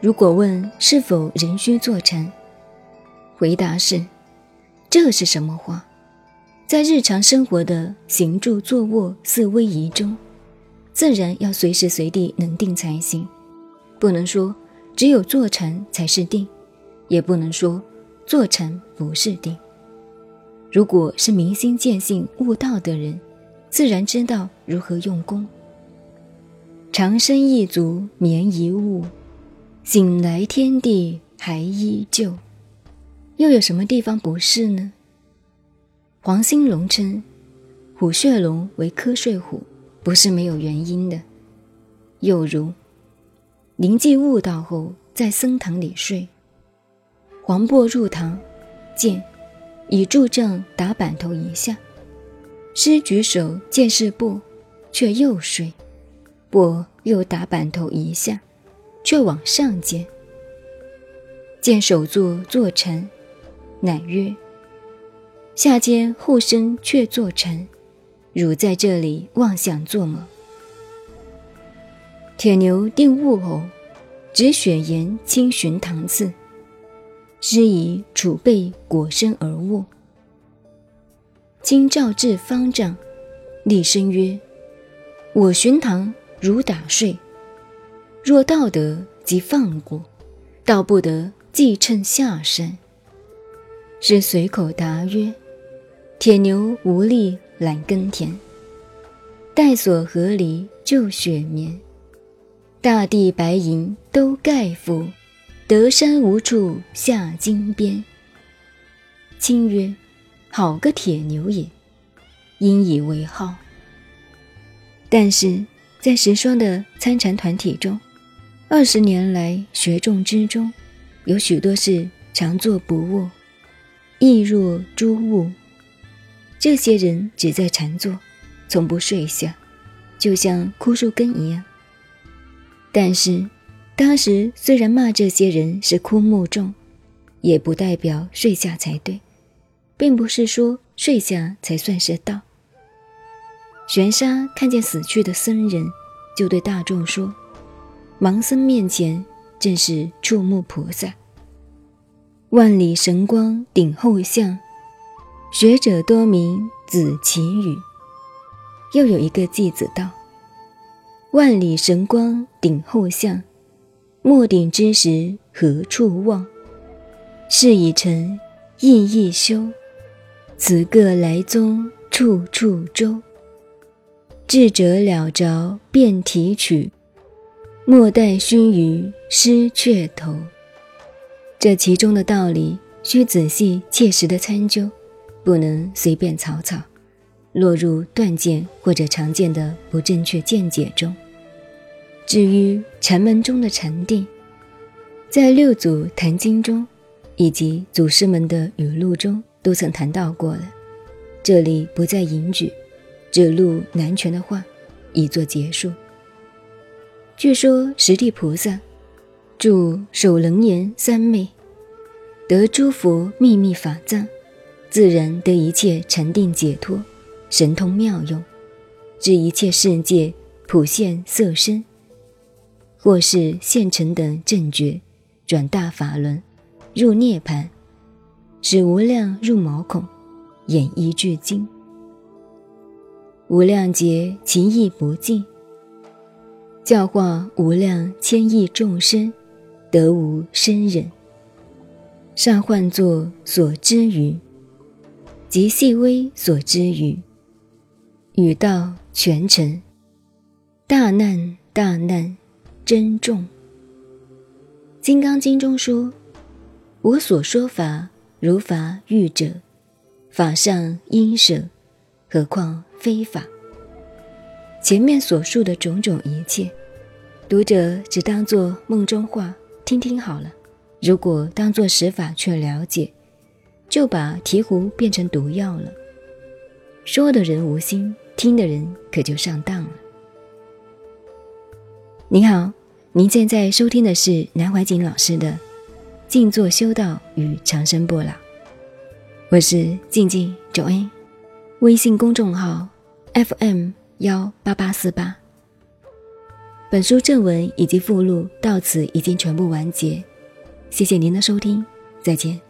如果问是否仍需坐禅，回答是：这是什么话？在日常生活的行住坐卧四威仪中，自然要随时随地能定才行。不能说只有坐禅才是定，也不能说坐禅不是定。如果是明心见性悟道的人，自然知道如何用功。长生一足眠一物，醒来天地还依旧。又有什么地方不是呢？黄兴隆称虎穴龙为瞌睡虎，不是没有原因的。又如灵寂悟道后，在僧堂里睡，黄渤入堂，见以柱正打板头一下，师举手见是不，却又睡，钵又打板头一下，却往上见，见手坐坐禅，乃曰。下间后生却坐禅，汝在这里妄想做么？铁牛定物偶，只选言清寻堂次，师以储备果身而卧。今召至方丈，厉声曰：“我寻堂如打睡，若道得即放过，道不得即趁下山。”是随口答曰。铁牛无力懒耕田，带锁河狸就雪眠。大地白银都盖覆，得山无处下金鞭。亲曰：“好个铁牛也！”因以为号。但是在石霜的参禅团体中，二十年来学众之中，有许多是常坐不卧，亦若诸物。这些人只在禅坐，从不睡下，就像枯树根一样。但是，当时虽然骂这些人是枯木众，也不代表睡下才对，并不是说睡下才算是道。玄沙看见死去的僧人，就对大众说：“盲僧面前正是触目菩萨，万里神光顶后像。”学者多名子奇语，又有一个弟子道：“万里神光顶后像，莫顶之时何处望？事已成意亦休，此个来踪处处周。智者了着便提取，莫待须臾失却头。”这其中的道理，需仔细切实的参究。不能随便草草落入断见或者常见的不正确见解中。至于禅门中的禅定，在六祖坛经中以及祖师们的语录中都曾谈到过了，这里不再引举，只录南拳的话，以作结束。据说十地菩萨住首楞严三昧，得诸佛秘密法藏。自然得一切禅定解脱，神通妙用，知一切世界普现色身，或是现成等正觉，转大法轮，入涅盘，使无量入毛孔，演一句经，无量劫其意不尽，教化无量千亿众生，得无生忍，善唤作所知语。及细微所知语，语道全程，大难大难真重。《金刚经》中说：“我所说法，如法喻者，法上应舍，何况非法？”前面所述的种种一切，读者只当作梦中话听听好了。如果当作实法去了解。就把醍醐变成毒药了。说的人无心，听的人可就上当了。您好，您现在收听的是南怀瑾老师的《静坐修道与长生不老》，我是静静九恩，微信公众号 FM 幺八八四八。本书正文以及附录到此已经全部完结，谢谢您的收听，再见。